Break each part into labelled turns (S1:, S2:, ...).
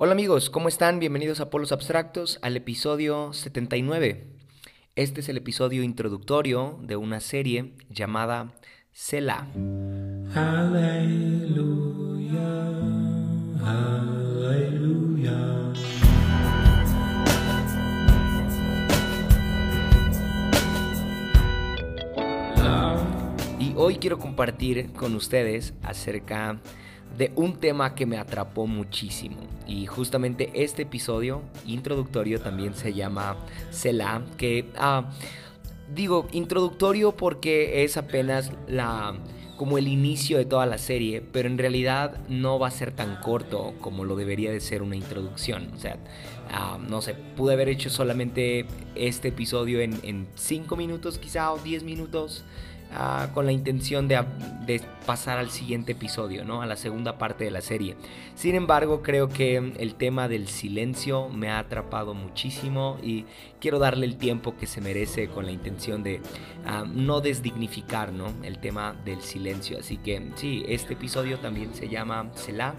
S1: Hola amigos, ¿cómo están? Bienvenidos a Polos Abstractos al episodio 79. Este es el episodio introductorio de una serie llamada Selah. Aleluya, aleluya. Y hoy quiero compartir con ustedes acerca de un tema que me atrapó muchísimo. Y justamente este episodio introductorio también se llama Selah, que ah, digo introductorio porque es apenas la como el inicio de toda la serie, pero en realidad no va a ser tan corto como lo debería de ser una introducción. O sea, ah, no sé, pude haber hecho solamente este episodio en 5 minutos quizá o 10 minutos. Ah, con la intención de, pasar al siguiente episodio, ¿no? a la segunda parte de la serie. Sin embargo, creo que el tema del silencio me ha atrapado muchísimo y quiero darle el tiempo que se merece con la intención de ah, no desdignificar ¿no? el tema del silencio. Así que sí, este episodio también se llama Selah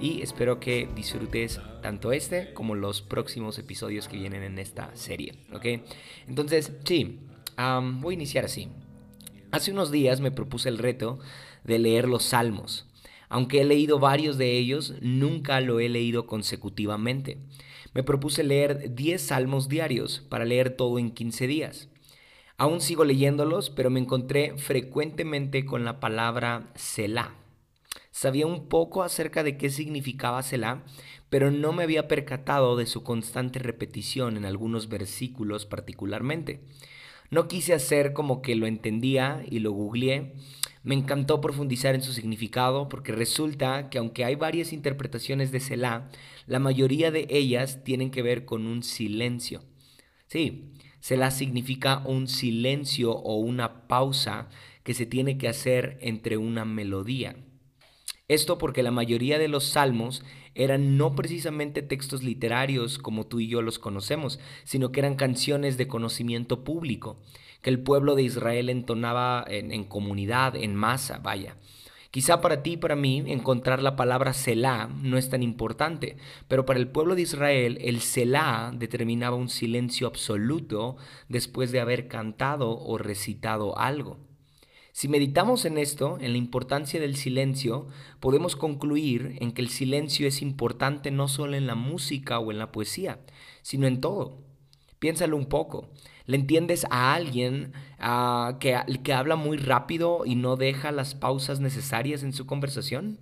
S1: y espero que disfrutes tanto este como los próximos episodios que vienen en esta serie. ¿ok? Entonces, sí, voy a iniciar así. Hace unos días me propuse el reto de leer los salmos. Aunque he leído varios de ellos, nunca lo he leído consecutivamente. Me propuse leer 10 salmos diarios para leer todo en 15 días. Aún sigo leyéndolos, pero me encontré frecuentemente con la palabra Selah. Sabía un poco acerca de qué significaba Selah, pero no me había percatado de su constante repetición en algunos versículos particularmente. No quise hacer como que lo entendía y lo googleé. Me encantó profundizar en su significado porque resulta que aunque hay varias interpretaciones de Selah, la mayoría de ellas tienen que ver con un silencio. Sí, Selah significa un silencio o una pausa que se tiene que hacer entre una melodía. Esto porque la mayoría de los salmos eran no precisamente textos literarios como tú y yo los conocemos, sino que eran canciones de conocimiento público, que el pueblo de Israel entonaba en, comunidad, en masa, vaya. Quizá para ti y para mí encontrar la palabra Selah no es tan importante, pero para el pueblo de Israel el Selah determinaba un silencio absoluto después de haber cantado o recitado algo. Si meditamos en esto, en la importancia del silencio, podemos concluir en que el silencio es importante no solo en la música o en la poesía, sino en todo. Piénsalo un poco. ¿Le entiendes a alguien que, que habla muy rápido y no deja las pausas necesarias en su conversación?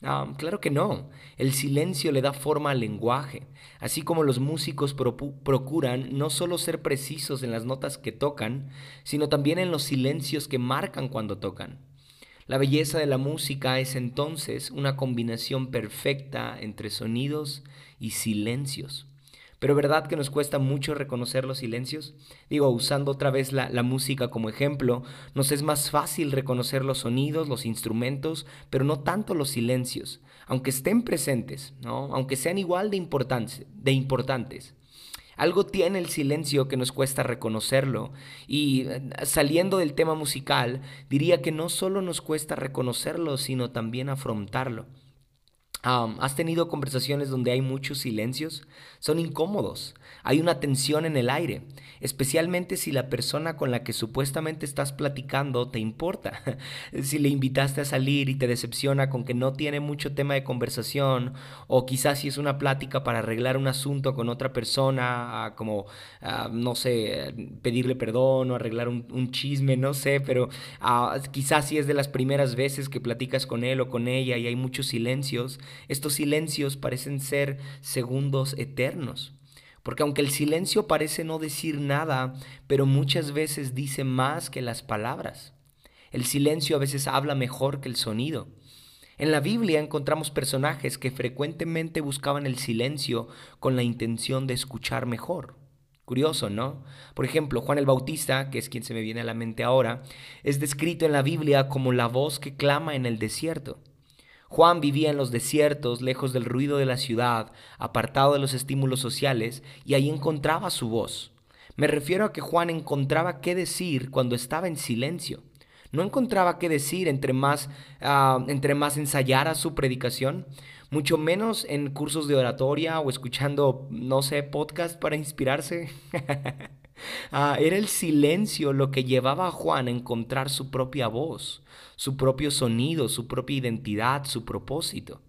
S1: Claro que no. El silencio le da forma al lenguaje, así como los músicos procuran no solo ser precisos en las notas que tocan, sino también en los silencios que marcan cuando tocan. La belleza de la música es entonces una combinación perfecta entre sonidos y silencios. Pero ¿verdad que nos cuesta mucho reconocer los silencios? Digo, usando otra vez la, música como ejemplo, nos es más fácil reconocer los sonidos, los instrumentos, pero no tanto los silencios, aunque estén presentes, ¿no? aunque sean igual de, de importantes. Algo tiene el silencio que nos cuesta reconocerlo. Y eh, saliendo del tema musical, diría que no solo nos cuesta reconocerlo, sino también afrontarlo. ¿Has tenido conversaciones donde hay muchos silencios? Son incómodos. Hay una tensión en el aire, especialmente si la persona con la que supuestamente estás platicando te importa. si le invitaste a salir y te decepciona con que no tiene mucho tema de conversación, o quizás si es una plática para arreglar un asunto con otra persona, como, no sé, pedirle perdón o arreglar un, chisme, no sé, pero ah, quizás si es de las primeras veces que platicas con él o con ella y hay muchos silencios, estos silencios parecen ser segundos eternos. Porque aunque el silencio parece no decir nada, pero muchas veces dice más que las palabras. El silencio a veces habla mejor que el sonido. En la Biblia encontramos personajes que frecuentemente buscaban el silencio con la intención de escuchar mejor. Curioso, ¿no? Por ejemplo, Juan el Bautista, que es quien se me viene a la mente ahora, es descrito en la Biblia como la voz que clama en el desierto. Juan vivía en los desiertos, lejos del ruido de la ciudad, apartado de los estímulos sociales, y ahí encontraba su voz. Me refiero a que Juan encontraba qué decir cuando estaba en silencio. No encontraba qué decir entre más, ah, entre más ensayara su predicación. mucho menos en cursos de oratoria o escuchando, no sé, podcast para inspirarse. Ah, era el silencio lo que llevaba a Juan a encontrar su propia voz, su propio sonido, su propia identidad, su propósito.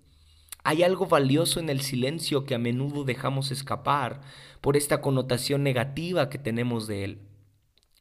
S1: Hay algo valioso en el silencio que a menudo dejamos escapar por esta connotación negativa que tenemos de él.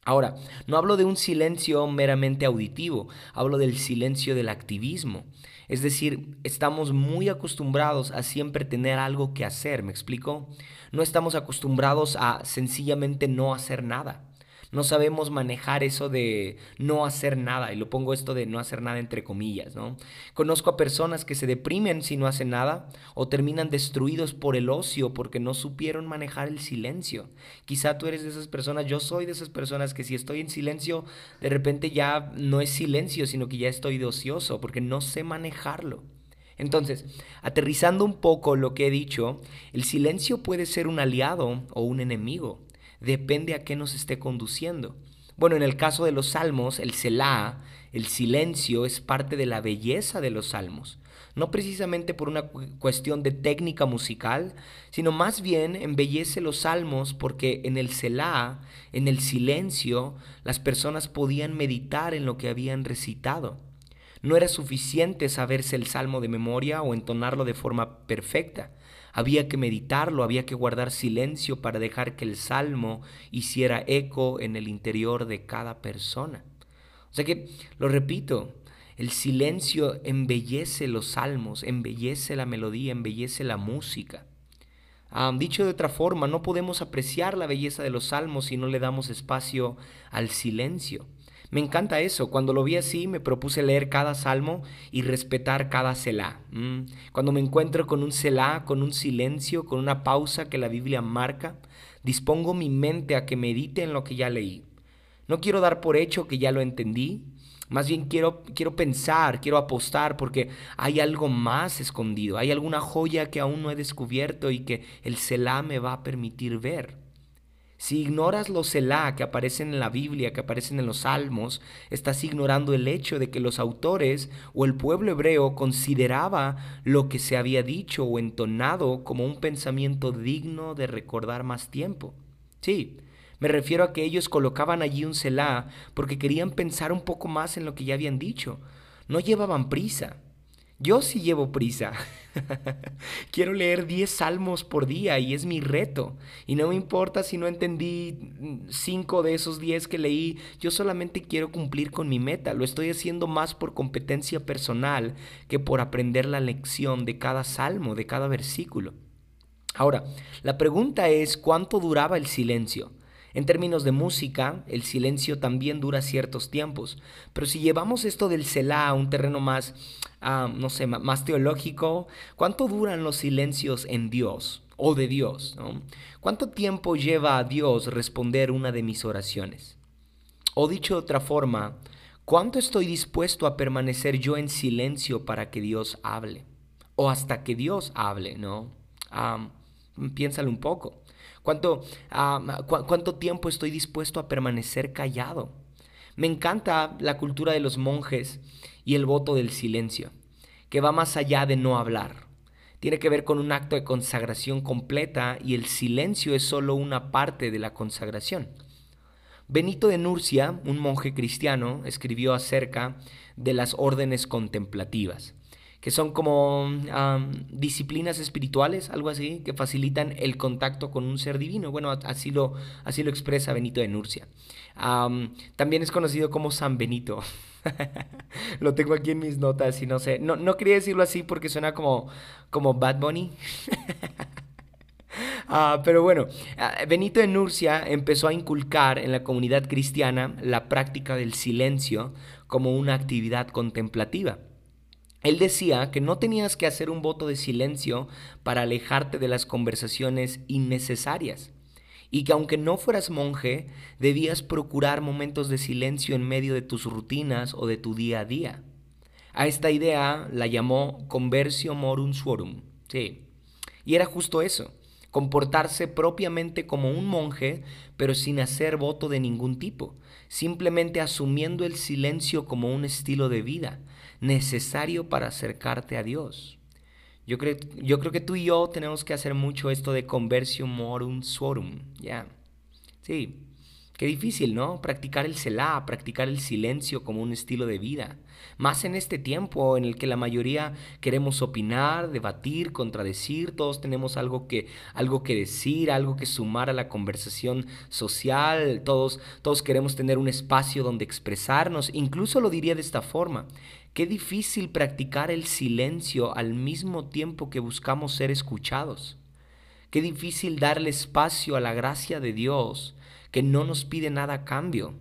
S1: Ahora, no hablo de un silencio meramente auditivo, hablo del silencio del activismo. Es decir, estamos muy acostumbrados a siempre tener algo que hacer, ¿me explico? No estamos acostumbrados a sencillamente no hacer nada. No sabemos manejar eso de no hacer nada, y lo pongo esto de no hacer nada entre comillas, ¿no? Conozco a personas que se deprimen si no hacen nada o terminan destruidos por el ocio porque no supieron manejar el silencio. Quizá tú eres de esas personas, yo soy de esas personas que si estoy en silencio, de repente ya no es silencio, sino que ya estoy de ocioso porque no sé manejarlo. Entonces, aterrizando un poco lo que he dicho, el silencio puede ser un aliado o un enemigo depende a qué nos esté conduciendo. Bueno, en el caso de los salmos, el Selah, el silencio, es parte de la belleza de los salmos. No precisamente por una cuestión de técnica musical, sino más bien embellece los salmos porque en el Selah, en el silencio, las personas podían meditar en lo que habían recitado. No era suficiente saberse el salmo de memoria o entonarlo de forma perfecta. Había que meditarlo, había que guardar silencio para dejar que el salmo hiciera eco en el interior de cada persona. O sea que, lo repito, el silencio embellece los salmos, embellece la melodía, embellece la música. Ah, dicho de otra forma, no podemos apreciar la belleza de los salmos si no le damos espacio al silencio. Me encanta eso. Cuando lo vi así, me propuse leer cada salmo y respetar cada Selah. Mm. Cuando me encuentro con un Selah, con un silencio, con una pausa que la Biblia marca, dispongo mi mente a que medite en lo que ya leí. No quiero dar por hecho que ya lo entendí, más bien quiero, quiero pensar, quiero apostar porque hay algo más escondido, hay alguna joya que aún no he descubierto y que el Selah me va a permitir ver. Si ignoras los Selah que aparecen en la Biblia, que aparecen en los Salmos, estás ignorando el hecho de que los autores o el pueblo hebreo consideraba lo que se había dicho o entonado como un pensamiento digno de recordar más tiempo. Sí, me refiero a que ellos colocaban allí un Selah porque querían pensar un poco más en lo que ya habían dicho. No llevaban prisa. Yo sí llevo prisa. Quiero leer 10 salmos por día y es mi reto. Y no me importa si no entendí 5 de esos 10 que leí. Yo solamente quiero cumplir con mi meta. Lo estoy haciendo más por competencia personal que por aprender la lección de cada salmo, de cada versículo. Ahora, la pregunta es, ¿cuánto duraba el silencio? En términos de música, el silencio también dura ciertos tiempos, pero si llevamos esto del Selah a un terreno más, ah, no sé, más teológico, ¿cuánto duran los silencios en Dios o de Dios? ¿Cuánto tiempo lleva a Dios responder una de mis oraciones? O dicho de otra forma, ¿cuánto estoy dispuesto a permanecer yo en silencio para que Dios hable? O hasta que Dios hable, ¿no? Ah, piénsalo un poco. ¿Cuánto, ¿Cuánto tiempo estoy dispuesto a permanecer callado? Me encanta la cultura de los monjes y el voto del silencio, que va más allá de no hablar. Tiene que ver con un acto de consagración completa y el silencio es solo una parte de la consagración. Benito de Nurcia, un monje cristiano, escribió acerca de las órdenes contemplativas que son como disciplinas espirituales, algo así, que facilitan el contacto con un ser divino. Bueno, así lo, así lo expresa Benito de Nurcia. también es conocido como San Benito. lo tengo aquí en mis notas y no sé. No, no quería decirlo así porque suena como, como Bad Bunny. Ah, pero bueno, Benito de Nurcia empezó a inculcar en la comunidad cristiana la práctica del silencio como una actividad contemplativa. Él decía que no tenías que hacer un voto de silencio para alejarte de las conversaciones innecesarias y que aunque no fueras monje, debías procurar momentos de silencio en medio de tus rutinas o de tu día a día. A esta idea la llamó conversio morum suorum. Sí. Y era justo eso, comportarse propiamente como un monje, pero sin hacer voto de ningún tipo, simplemente asumiendo el silencio como un estilo de vida, necesario para acercarte a Dios. Yo creo, yo creo que tú y yo tenemos que hacer mucho esto de conversio morum suorum. Ya. Sí. Qué difícil, ¿no? Practicar el Selah, practicar el silencio como un estilo de vida. Más en este tiempo en el que la mayoría queremos opinar, debatir, contradecir, todos tenemos algo que, algo que decir, algo que sumar a la conversación social, todos, todos queremos tener un espacio donde expresarnos. Incluso lo diría de esta forma. Qué difícil practicar el silencio al mismo tiempo que buscamos ser escuchados. Qué difícil darle espacio a la gracia de Dios que no nos pide nada a cambio,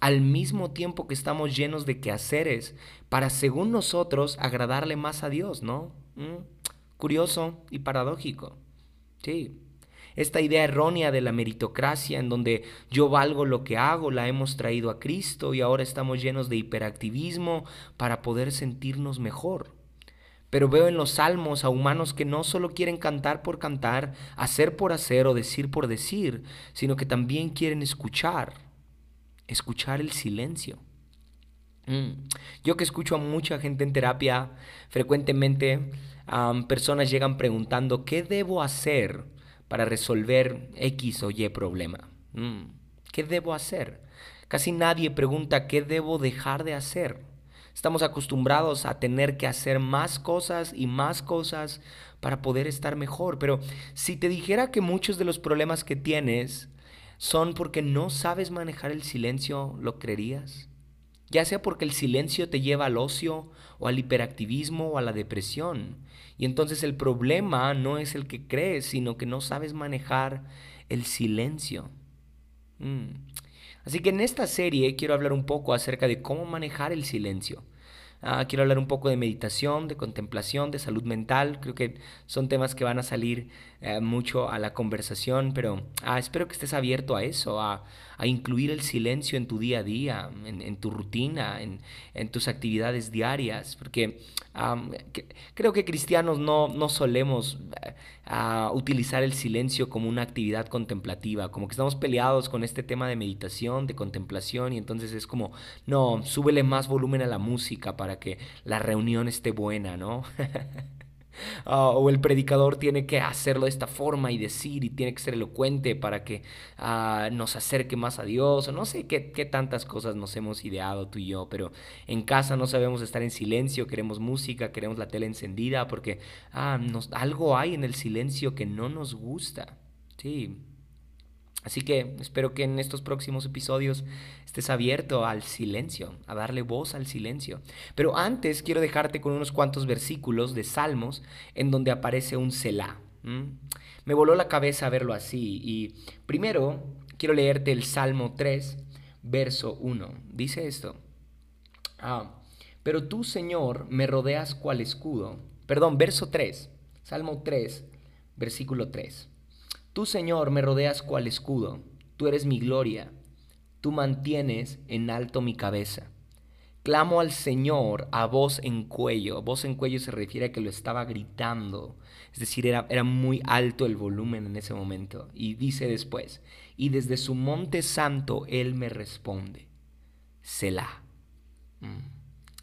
S1: al mismo tiempo que estamos llenos de quehaceres para, según nosotros, agradarle más a Dios, ¿no? ¿Mm? Curioso y paradójico. Sí. Esta idea errónea de la meritocracia en donde yo valgo lo que hago la hemos traído a Cristo y ahora estamos llenos de hiperactivismo para poder sentirnos mejor. Pero veo en los salmos a humanos que no solo quieren cantar por cantar, hacer por hacer o decir por decir, sino que también quieren escuchar, escuchar el silencio. Mm. Yo que escucho a mucha gente en terapia, frecuentemente personas llegan preguntando, ¿qué debo hacer para resolver X o Y problema? Mm. ¿Qué debo hacer? Casi nadie pregunta, ¿qué debo dejar de hacer? Estamos acostumbrados a tener que hacer más cosas y más cosas para poder estar mejor. Pero si te dijera que muchos de los problemas que tienes son porque no sabes manejar el silencio, ¿lo creerías? Ya sea porque el silencio te lleva al ocio o al hiperactivismo o a la depresión. Y entonces el problema no es el que crees, sino que no sabes manejar el silencio. Mm. Así que en esta serie quiero hablar un poco acerca de cómo manejar el silencio. Ah, quiero hablar un poco de meditación, de contemplación, de salud mental. Creo que son temas que van a salir eh, mucho a la conversación, pero ah, espero que estés abierto a eso, a, incluir el silencio en tu día a día, en, tu rutina, en, tus actividades diarias, porque creo que cristianos no, no solemos eh, utilizar el silencio como una actividad contemplativa, como que estamos peleados con este tema de meditación, de contemplación, y entonces es como, no, súbele más volumen a la música para que la reunión esté buena, ¿no? Ah, o el predicador tiene que hacerlo de esta forma y decir y tiene que ser elocuente para que ah, nos acerque más a Dios, o no sé qué, tantas cosas nos hemos ideado tú y yo, pero en casa no sabemos estar en silencio, queremos música, queremos la tele encendida, porque ah, nos, algo hay en el silencio que no nos gusta. Sí, Así que espero que en estos próximos episodios estés abierto al silencio, a darle voz al silencio. Pero antes quiero dejarte con unos cuantos versículos de Salmos en donde aparece un Selah. Me voló la cabeza verlo así. Y primero quiero leerte el Salmo 3, verso 1. Dice esto. Ah, pero tú, Señor, me rodeas cual escudo. Perdón, verso 3. Salmo 3, versículo 3. Tú, Señor, me rodeas cual escudo, tú eres mi gloria, tú mantienes en alto mi cabeza. Clamo al Señor a voz en cuello. Voz en cuello se refiere a que lo estaba gritando. Es decir, era, era muy alto el volumen en ese momento. Y dice después, y desde su monte santo Él me responde. Selah. Mm.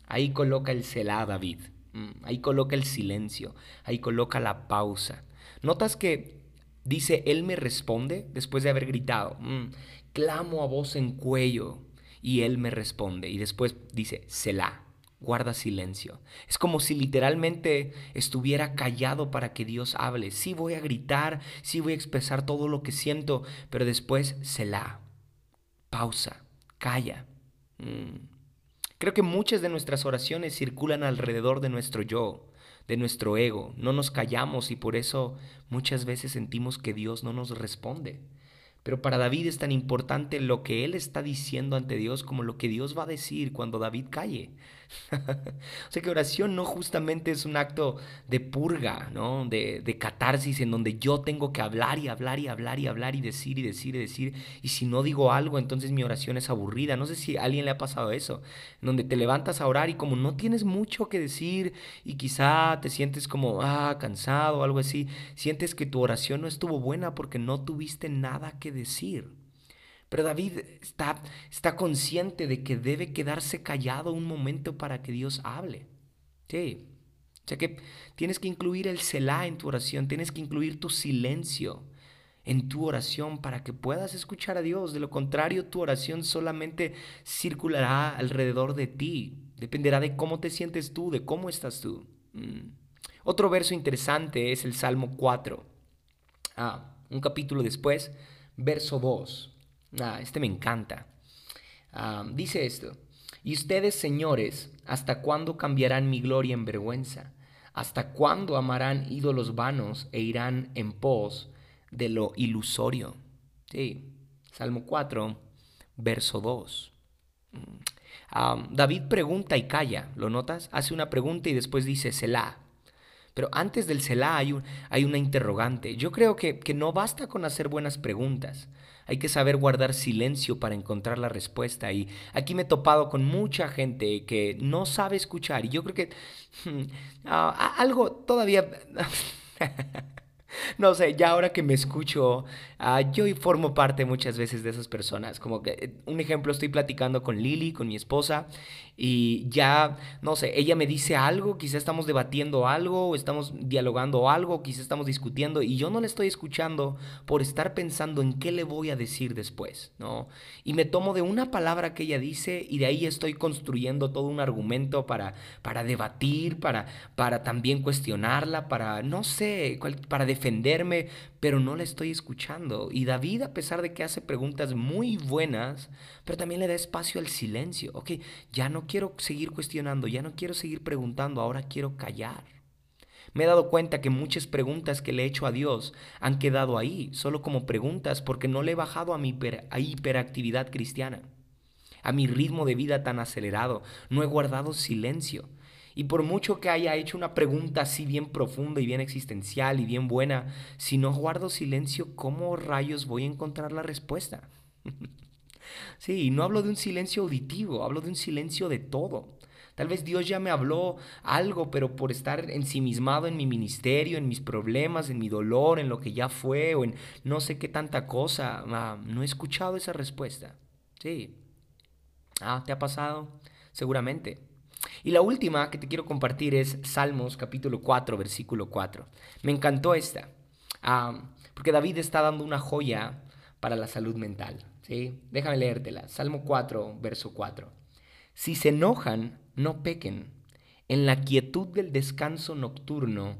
S1: Ahí coloca el Selah David. Mm. Ahí coloca el silencio. Ahí coloca la pausa. Notas que Dice, Él me responde después de haber gritado, mm, clamo a voz en cuello, y Él me responde. Y después dice, Selah, guarda silencio. Es como si literalmente estuviera callado para que Dios hable. Sí voy a gritar, sí voy a expresar todo lo que siento, pero después Selah, pausa, calla. Mm. Creo que muchas de nuestras oraciones circulan alrededor de nuestro yo de nuestro ego, no nos callamos y por eso muchas veces sentimos que Dios no nos responde. Pero para David es tan importante lo que él está diciendo ante Dios como lo que Dios va a decir cuando David calle. o sea que oración no justamente es un acto de purga, ¿no? De, de, catarsis en donde yo tengo que hablar y hablar y hablar y hablar y decir y decir y decir. Y si no digo algo, entonces mi oración es aburrida. No sé si a alguien le ha pasado eso, en donde te levantas a orar y como no tienes mucho que decir y quizá te sientes como, ah, cansado o algo así, sientes que tu oración no estuvo buena porque no tuviste nada que decir. Pero David está, está consciente de que debe quedarse callado un momento para que Dios hable. Sí, O sea que tienes que incluir el Selah en tu oración, tienes que incluir tu silencio en tu oración para que puedas escuchar a Dios. De lo contrario, tu oración solamente circulará alrededor de ti. Dependerá de cómo te sientes tú, de cómo estás tú. Mm. Otro verso interesante es el Salmo 4. Ah, un capítulo después, verso 2. Ah, este me encanta. Ah, dice esto. Y ustedes, señores, ¿hasta cuándo cambiarán mi gloria en vergüenza? ¿Hasta cuándo amarán ídolos vanos e irán en pos de lo ilusorio? Sí, Salmo 4, verso 2. Mm. David pregunta y calla, ¿lo notas? Hace una pregunta y después dice Selah. Pero antes del Selah hay, un, hay una interrogante. Yo creo que, que no basta con hacer buenas preguntas. Hay que saber guardar silencio para encontrar la respuesta. Y aquí me he topado con mucha gente que no sabe escuchar. Y yo creo que hmm, ah, algo todavía... no sé, ya ahora que me escucho, uh, yo formo parte muchas veces de esas personas. Como que, eh, un ejemplo, estoy platicando con Lily, con mi esposa, y ya, no sé, ella me dice algo, quizá estamos debatiendo algo, estamos dialogando algo, quizá estamos discutiendo, y yo no le estoy escuchando por estar pensando en qué le voy a decir después, ¿no? Y me tomo de una palabra que ella dice, y de ahí estoy construyendo todo un argumento para, para debatir, para, para también cuestionarla, para, no sé, para defenderme, pero no la estoy escuchando. Y David, a pesar de que hace preguntas muy buenas, pero también le da espacio al silencio. Ok, ya no quiero seguir cuestionando, ya no quiero seguir preguntando, ahora quiero callar. Me he dado cuenta que muchas preguntas que le he hecho a Dios han quedado ahí, solo como preguntas, porque no le he bajado a mi hiperactividad cristiana, a mi ritmo de vida tan acelerado. No he guardado silencio. Y por mucho que haya hecho una pregunta así bien profunda y bien existencial y bien buena, si no guardo silencio, ¿cómo rayos voy a encontrar la respuesta? sí, no hablo de un silencio auditivo, hablo de un silencio de todo. Tal vez Dios ya me habló algo, pero por estar ensimismado en mi ministerio, en mis problemas, en mi dolor, en lo que ya fue o en no sé qué tanta cosa, ah, no he escuchado esa respuesta. Sí. Ah, ¿te ha pasado? Seguramente. Y la última que te quiero compartir es Salmos capítulo 4, versículo 4. Me encantó esta, porque David está dando una joya para la salud mental. ¿sí? Déjame leértela. Salmo 4, verso 4. Si se enojan, no pequen. En la quietud del descanso nocturno,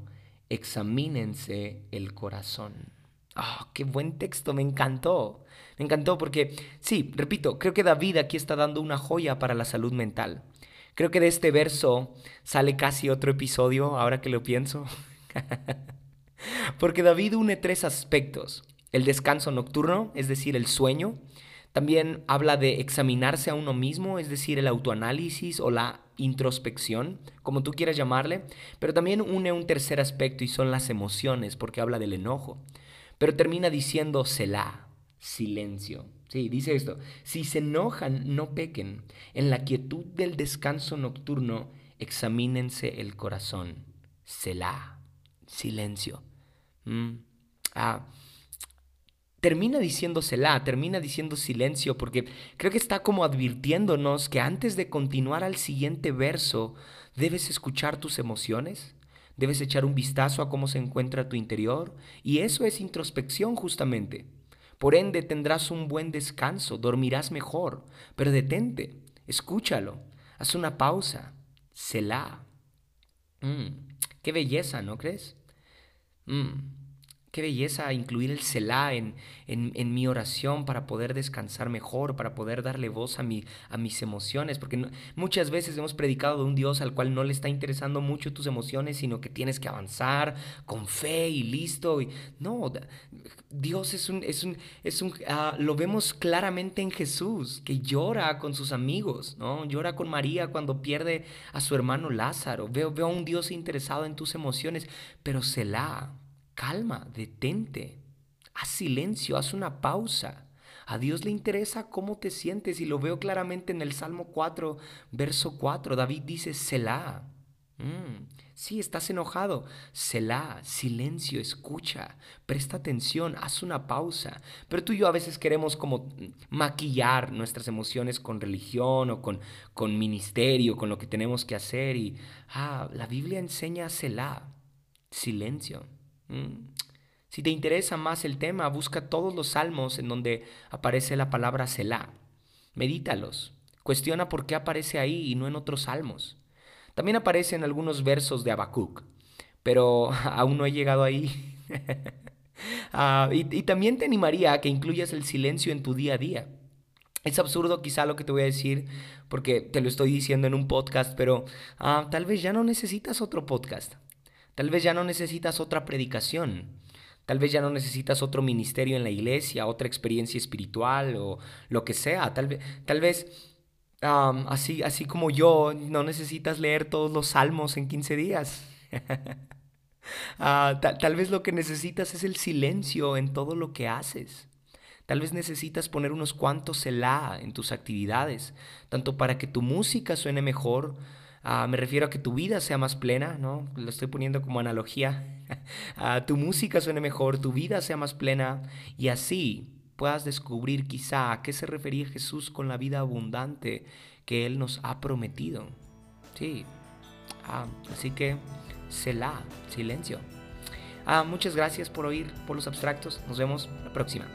S1: examínense el corazón. ¡Ah, qué buen texto! Me encantó. Me encantó porque, sí, repito, creo que David aquí está dando una joya para la salud mental. Creo que de este verso sale casi otro episodio, ahora que lo pienso. Porque David une tres aspectos. El descanso nocturno, es decir, el sueño. También habla de examinarse a uno mismo, es decir, el autoanálisis o la introspección, como tú quieras llamarle. Pero también une un tercer aspecto y son las emociones, porque habla del enojo. Pero termina diciendo Selah, silencio. Sí, dice esto, si se enojan, no pequen. En la quietud del descanso nocturno, examínense el corazón. Selah, silencio. Mm. Ah, termina diciendo Selah, termina diciendo silencio, porque creo que está como advirtiéndonos que antes de continuar al siguiente verso, debes escuchar tus emociones, debes echar un vistazo a cómo se encuentra tu interior, y eso es introspección justamente. Por ende tendrás un buen descanso, dormirás mejor, pero detente, escúchalo, haz una pausa, Selah. Mm, qué belleza, ¿no crees? Mm. Qué belleza incluir el Selah en, en, mi oración para poder descansar mejor, para poder darle voz a, mi, a mis emociones, porque muchas veces hemos predicado de un Dios al cual no le está interesando mucho tus emociones, sino que tienes que avanzar con fe y listo. Y, no, Dios es un, es un, es un ah, lo vemos claramente en Jesús, que llora con sus amigos, ¿no? Llora con María cuando pierde a su hermano Lázaro. Veo, veo a un Dios interesado en tus emociones, pero Selah calma, detente, haz silencio, haz una pausa. A Dios le interesa cómo te sientes y lo veo claramente en el Salmo 4, verso 4. David dice, Selah, Mm, sí, estás enojado. Selah, silencio, escucha, presta atención, haz una pausa. Pero tú y yo a veces queremos como maquillar nuestras emociones con religión o con, con ministerio, con lo que tenemos que hacer. Y ah, la Biblia enseña Selah, silencio. Mm. Si te interesa más el tema, busca todos los salmos en donde aparece la palabra Selah. Medítalos. Cuestiona por qué aparece ahí y no en otros salmos. También aparece en algunos versos de Habacuc, pero aún no he llegado ahí. Ah, y, también te animaría a que incluyas el silencio en tu día a día. Es absurdo quizá lo que te voy a decir, porque te lo estoy diciendo en un podcast, pero ah, tal vez ya no necesitas otro podcast. Tal vez ya no necesitas otra predicación. Tal vez ya no necesitas otro ministerio en la iglesia, otra experiencia espiritual o lo que sea. Tal vez, tal vez así, así como yo, no necesitas leer todos los salmos en 15 días. Ah, tal vez lo que necesitas es el silencio en todo lo que haces. Tal vez necesitas poner unos cuantos Selah en tus actividades, tanto para que tu música suene mejor, ah, me refiero a que tu vida sea más plena, ¿no? Lo estoy poniendo como analogía. Ah, tu música suene mejor, tu vida sea más plena y así puedas descubrir quizá a qué se refería Jesús con la vida abundante que Él nos ha prometido. Sí. Ah, así que, Selah, silencio. Muchas gracias por oír por los abstractos. Nos vemos la próxima.